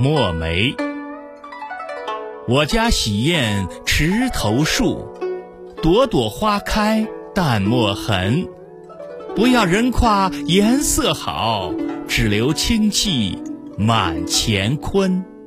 墨梅我家洗砚池头树朵朵花开淡墨痕。不要人夸颜色好只留清气满乾坤。